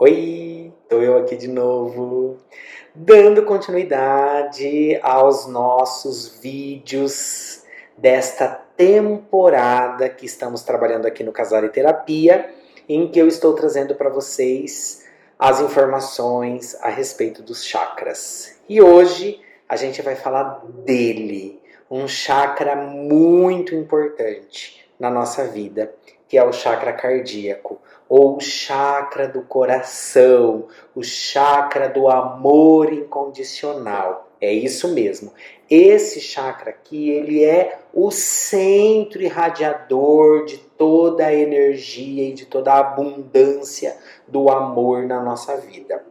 Oi, tô eu aqui de novo, dando continuidade aos nossos vídeos desta temporada que estamos trabalhando aqui no Casal e Terapia, em que eu estou trazendo para vocês as informações a respeito dos chakras. E hoje a gente vai falar dele, um chakra muito importante na nossa vida, que é o chakra cardíaco ou o chakra do coração, o chakra do amor incondicional. É isso mesmo. Esse chakra aqui, ele é o centro irradiador de toda a energia e de toda a abundância do amor na nossa vida.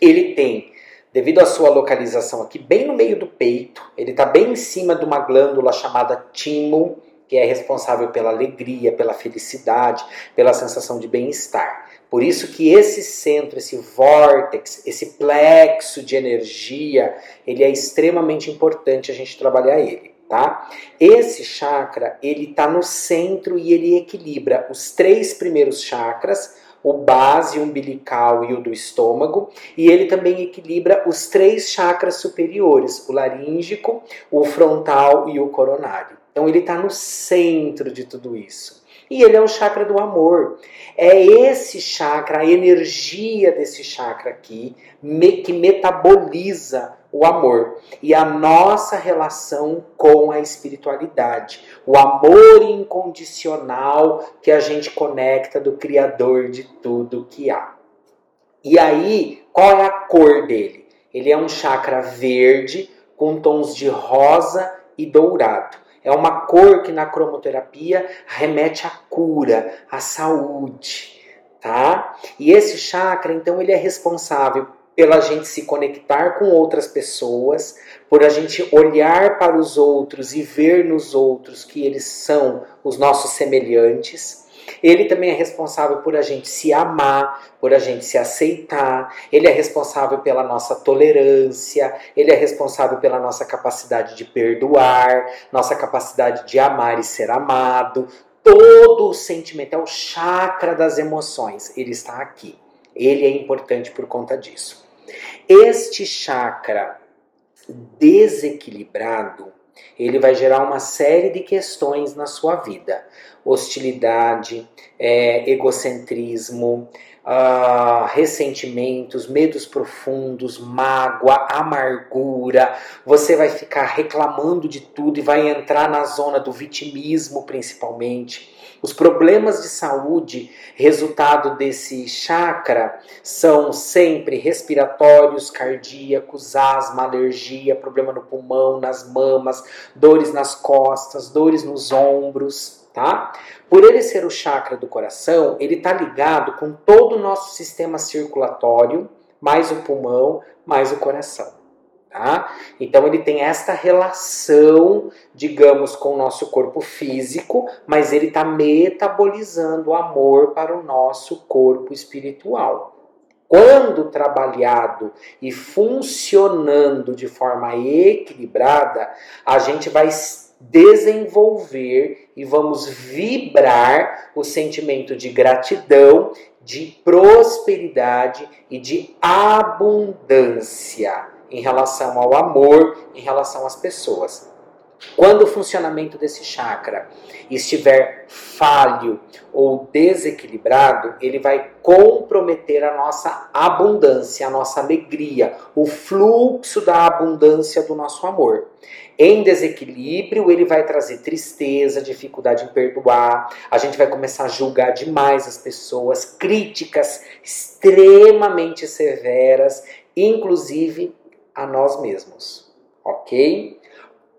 Ele tem, devido à sua localização aqui bem no meio do peito, ele está bem em cima de uma glândula chamada timo, que é responsável pela alegria, pela felicidade, pela sensação de bem-estar. Por isso que esse centro, esse vórtex, esse plexo de energia, ele é extremamente importante a gente trabalhar ele, tá? Esse chakra, ele está no centro e ele equilibra os três primeiros chakras, o base umbilical e o do estômago, e ele também equilibra os três chakras superiores, o laríngico, o frontal e o coronário. Então ele está no centro de tudo isso. E ele é o chakra do amor. É esse chakra, a energia desse chakra aqui, que metaboliza o amor e a nossa relação com a espiritualidade. O amor incondicional que a gente conecta do Criador de tudo que há. E aí, qual é a cor dele? Ele é um chakra verde com tons de rosa e dourado. É uma cor que na cromoterapia remete à cura, à saúde, tá? E esse chakra, então, ele é responsável pela gente se conectar com outras pessoas, por a gente olhar para os outros e ver nos outros que eles são os nossos semelhantes ele também é responsável por a gente se amar, por a gente se aceitar. Ele é responsável pela nossa tolerância. Ele é responsável pela nossa capacidade de perdoar, nossa capacidade de amar e ser amado. Todo o sentimento é o chakra das emoções. Ele está aqui. Ele é importante por conta disso. Este chakra desequilibrado ele vai gerar uma série de questões na sua vida: hostilidade, é, egocentrismo, uh, ressentimentos, medos profundos, mágoa, amargura. Você vai ficar reclamando de tudo e vai entrar na zona do vitimismo, principalmente. Os problemas de saúde, resultado desse chakra, são sempre respiratórios, cardíacos, asma, alergia, problema no pulmão, nas mamas, dores nas costas, dores nos ombros, tá? Por ele ser o chakra do coração, ele está ligado com todo o nosso sistema circulatório, mais o pulmão, mais o coração. Tá? Então ele tem esta relação, digamos, com o nosso corpo físico, mas ele está metabolizando o amor para o nosso corpo espiritual. Quando trabalhado e funcionando de forma equilibrada, a gente vai desenvolver e vamos vibrar o sentimento de gratidão, de prosperidade e de abundância em relação ao amor, em relação às pessoas. Quando o funcionamento desse chakra estiver falho ou desequilibrado, ele vai comprometer a nossa abundância, a nossa alegria, o fluxo da abundância do nosso amor. Em desequilíbrio, ele vai trazer tristeza, dificuldade em perdoar, a gente vai começar a julgar demais as pessoas, críticas extremamente severas, inclusive a nós mesmos, ok?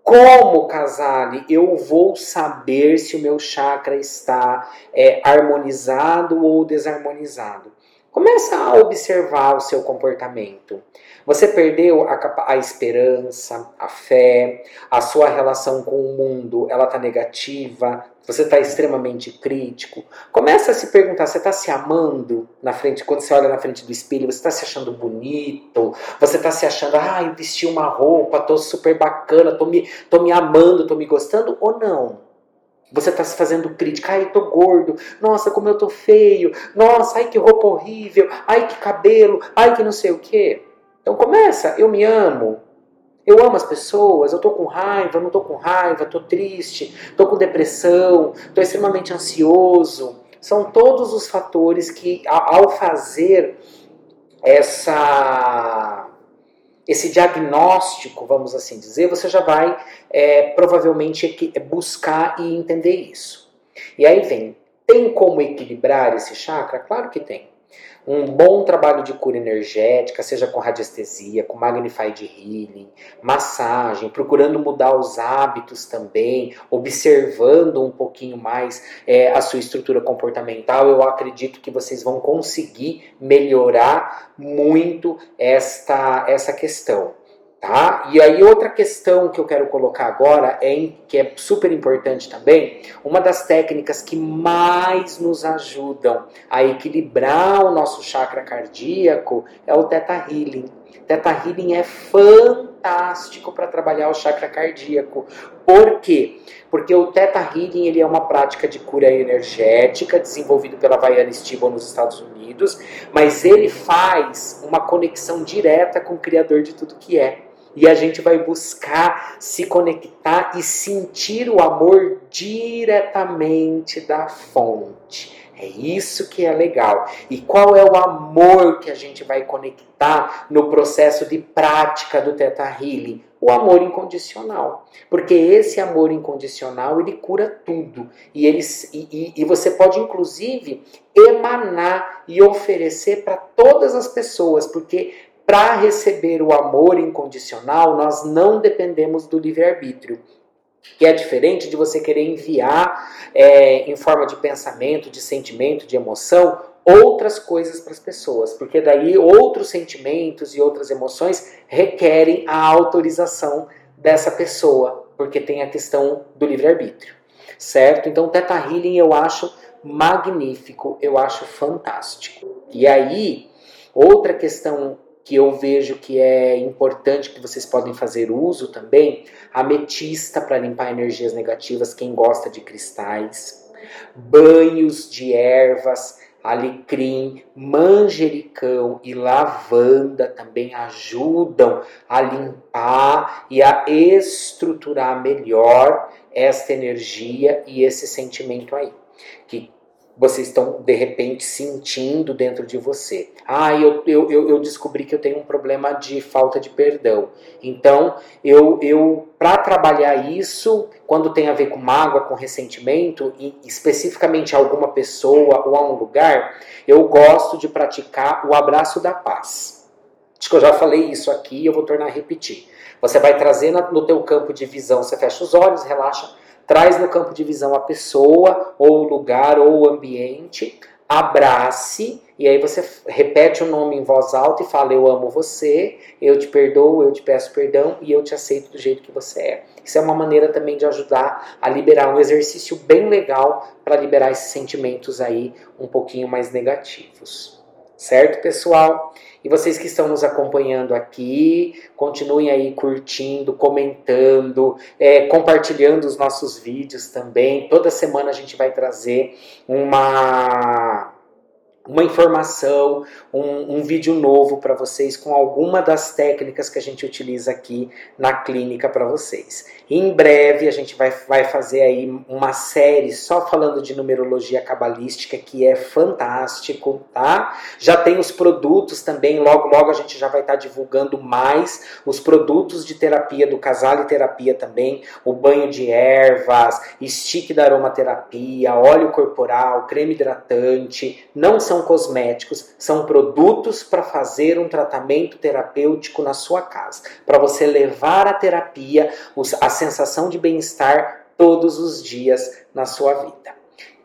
Como, Casale, eu vou saber se o meu chakra está é, harmonizado ou desarmonizado? Começa a observar o seu comportamento. Você perdeu a, a esperança, a fé, a sua relação com o mundo, ela está negativa, você está extremamente crítico. Começa a se perguntar, você está se amando na frente, quando você olha na frente do espelho, você está se achando bonito, você está se achando, ah, vesti uma roupa, tô super bacana, tô me, tô me amando, tô me gostando, ou não? Você está se fazendo crítica. Ai, tô gordo. Nossa, como eu tô feio. Nossa, ai, que roupa horrível. Ai, que cabelo. Ai, que não sei o quê. Então começa. Eu me amo. Eu amo as pessoas. Eu tô com raiva, não tô com raiva. Tô triste. Tô com depressão. Tô extremamente ansioso. São todos os fatores que, ao fazer essa esse diagnóstico, vamos assim dizer, você já vai é, provavelmente buscar e entender isso. E aí vem, tem como equilibrar esse chakra? Claro que tem um bom trabalho de cura energética, seja com radiestesia, com Magnified Healing, massagem, procurando mudar os hábitos também, observando um pouquinho mais é, a sua estrutura comportamental, eu acredito que vocês vão conseguir melhorar muito esta, essa questão. Tá? E aí outra questão que eu quero colocar agora é que é super importante também, uma das técnicas que mais nos ajudam a equilibrar o nosso chakra cardíaco é o Theta Healing. Theta Healing é fantástico para trabalhar o chakra cardíaco. Por quê? Porque o Theta Healing ele é uma prática de cura energética desenvolvido pela Vaiana Stibon nos Estados Unidos, mas ele faz uma conexão direta com o Criador de tudo que é e a gente vai buscar se conectar e sentir o amor diretamente da fonte. É isso que é legal. E qual é o amor que a gente vai conectar no processo de prática do Teta Healing? O amor incondicional. Porque esse amor incondicional, ele cura tudo. E, ele, e, e você pode, inclusive, emanar e oferecer para todas as pessoas. Porque para receber o amor incondicional, nós não dependemos do livre-arbítrio. Que é diferente de você querer enviar é, em forma de pensamento, de sentimento, de emoção, outras coisas para as pessoas, porque daí outros sentimentos e outras emoções requerem a autorização dessa pessoa, porque tem a questão do livre-arbítrio, certo? Então, Teta Healing eu acho magnífico, eu acho fantástico. E aí, outra questão que eu vejo que é importante que vocês podem fazer uso também, ametista para limpar energias negativas, quem gosta de cristais, banhos de ervas, alecrim, manjericão e lavanda também ajudam a limpar e a estruturar melhor esta energia e esse sentimento aí. Que vocês estão de repente sentindo dentro de você. Ah, eu, eu, eu descobri que eu tenho um problema de falta de perdão. Então, eu, eu para trabalhar isso, quando tem a ver com mágoa, com ressentimento, e especificamente a alguma pessoa ou a um lugar, eu gosto de praticar o abraço da paz. Acho que eu já falei isso aqui e eu vou tornar a repetir. Você vai trazer no teu campo de visão, você fecha os olhos, relaxa, traz no campo de visão a pessoa, ou o lugar, ou o ambiente, abrace, e aí você repete o nome em voz alta e fala: Eu amo você, eu te perdoo, eu te peço perdão e eu te aceito do jeito que você é. Isso é uma maneira também de ajudar a liberar um exercício bem legal para liberar esses sentimentos aí um pouquinho mais negativos. Certo, pessoal? E vocês que estão nos acompanhando aqui, continuem aí curtindo, comentando, é, compartilhando os nossos vídeos também. Toda semana a gente vai trazer uma uma informação, um, um vídeo novo para vocês com alguma das técnicas que a gente utiliza aqui na clínica para vocês. Em breve a gente vai, vai fazer aí uma série só falando de numerologia cabalística que é fantástico, tá? Já tem os produtos também, logo logo a gente já vai estar tá divulgando mais os produtos de terapia do casal e terapia também, o banho de ervas, stick da aromaterapia, óleo corporal, creme hidratante, não são cosméticos, são produtos para fazer um tratamento terapêutico na sua casa, para você levar a terapia, a sensação de bem-estar todos os dias na sua vida.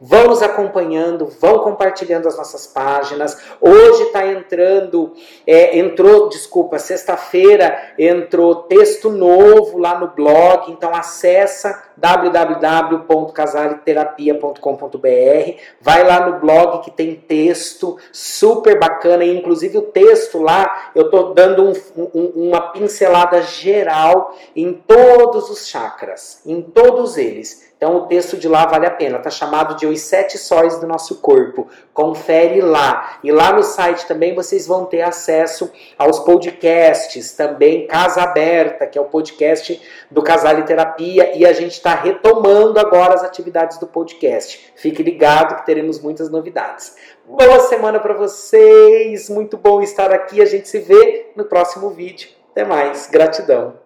Vão nos acompanhando, vão compartilhando as nossas páginas. Hoje está entrando, é, entrou, desculpa, sexta-feira entrou texto novo lá no blog, então acessa www.casaleterapia.com.br, vai lá no blog que tem texto super bacana, e inclusive o texto lá eu estou dando um, um, uma pincelada geral em todos os chakras, em todos eles. Então o texto de lá vale a pena, está chamado de Os Sete Sóis do Nosso Corpo. Confere lá. E lá no site também vocês vão ter acesso aos podcasts, também Casa Aberta, que é o podcast do Casal e Terapia, e a gente está retomando agora as atividades do podcast. Fique ligado que teremos muitas novidades. Boa semana para vocês, muito bom estar aqui. A gente se vê no próximo vídeo. Até mais, gratidão.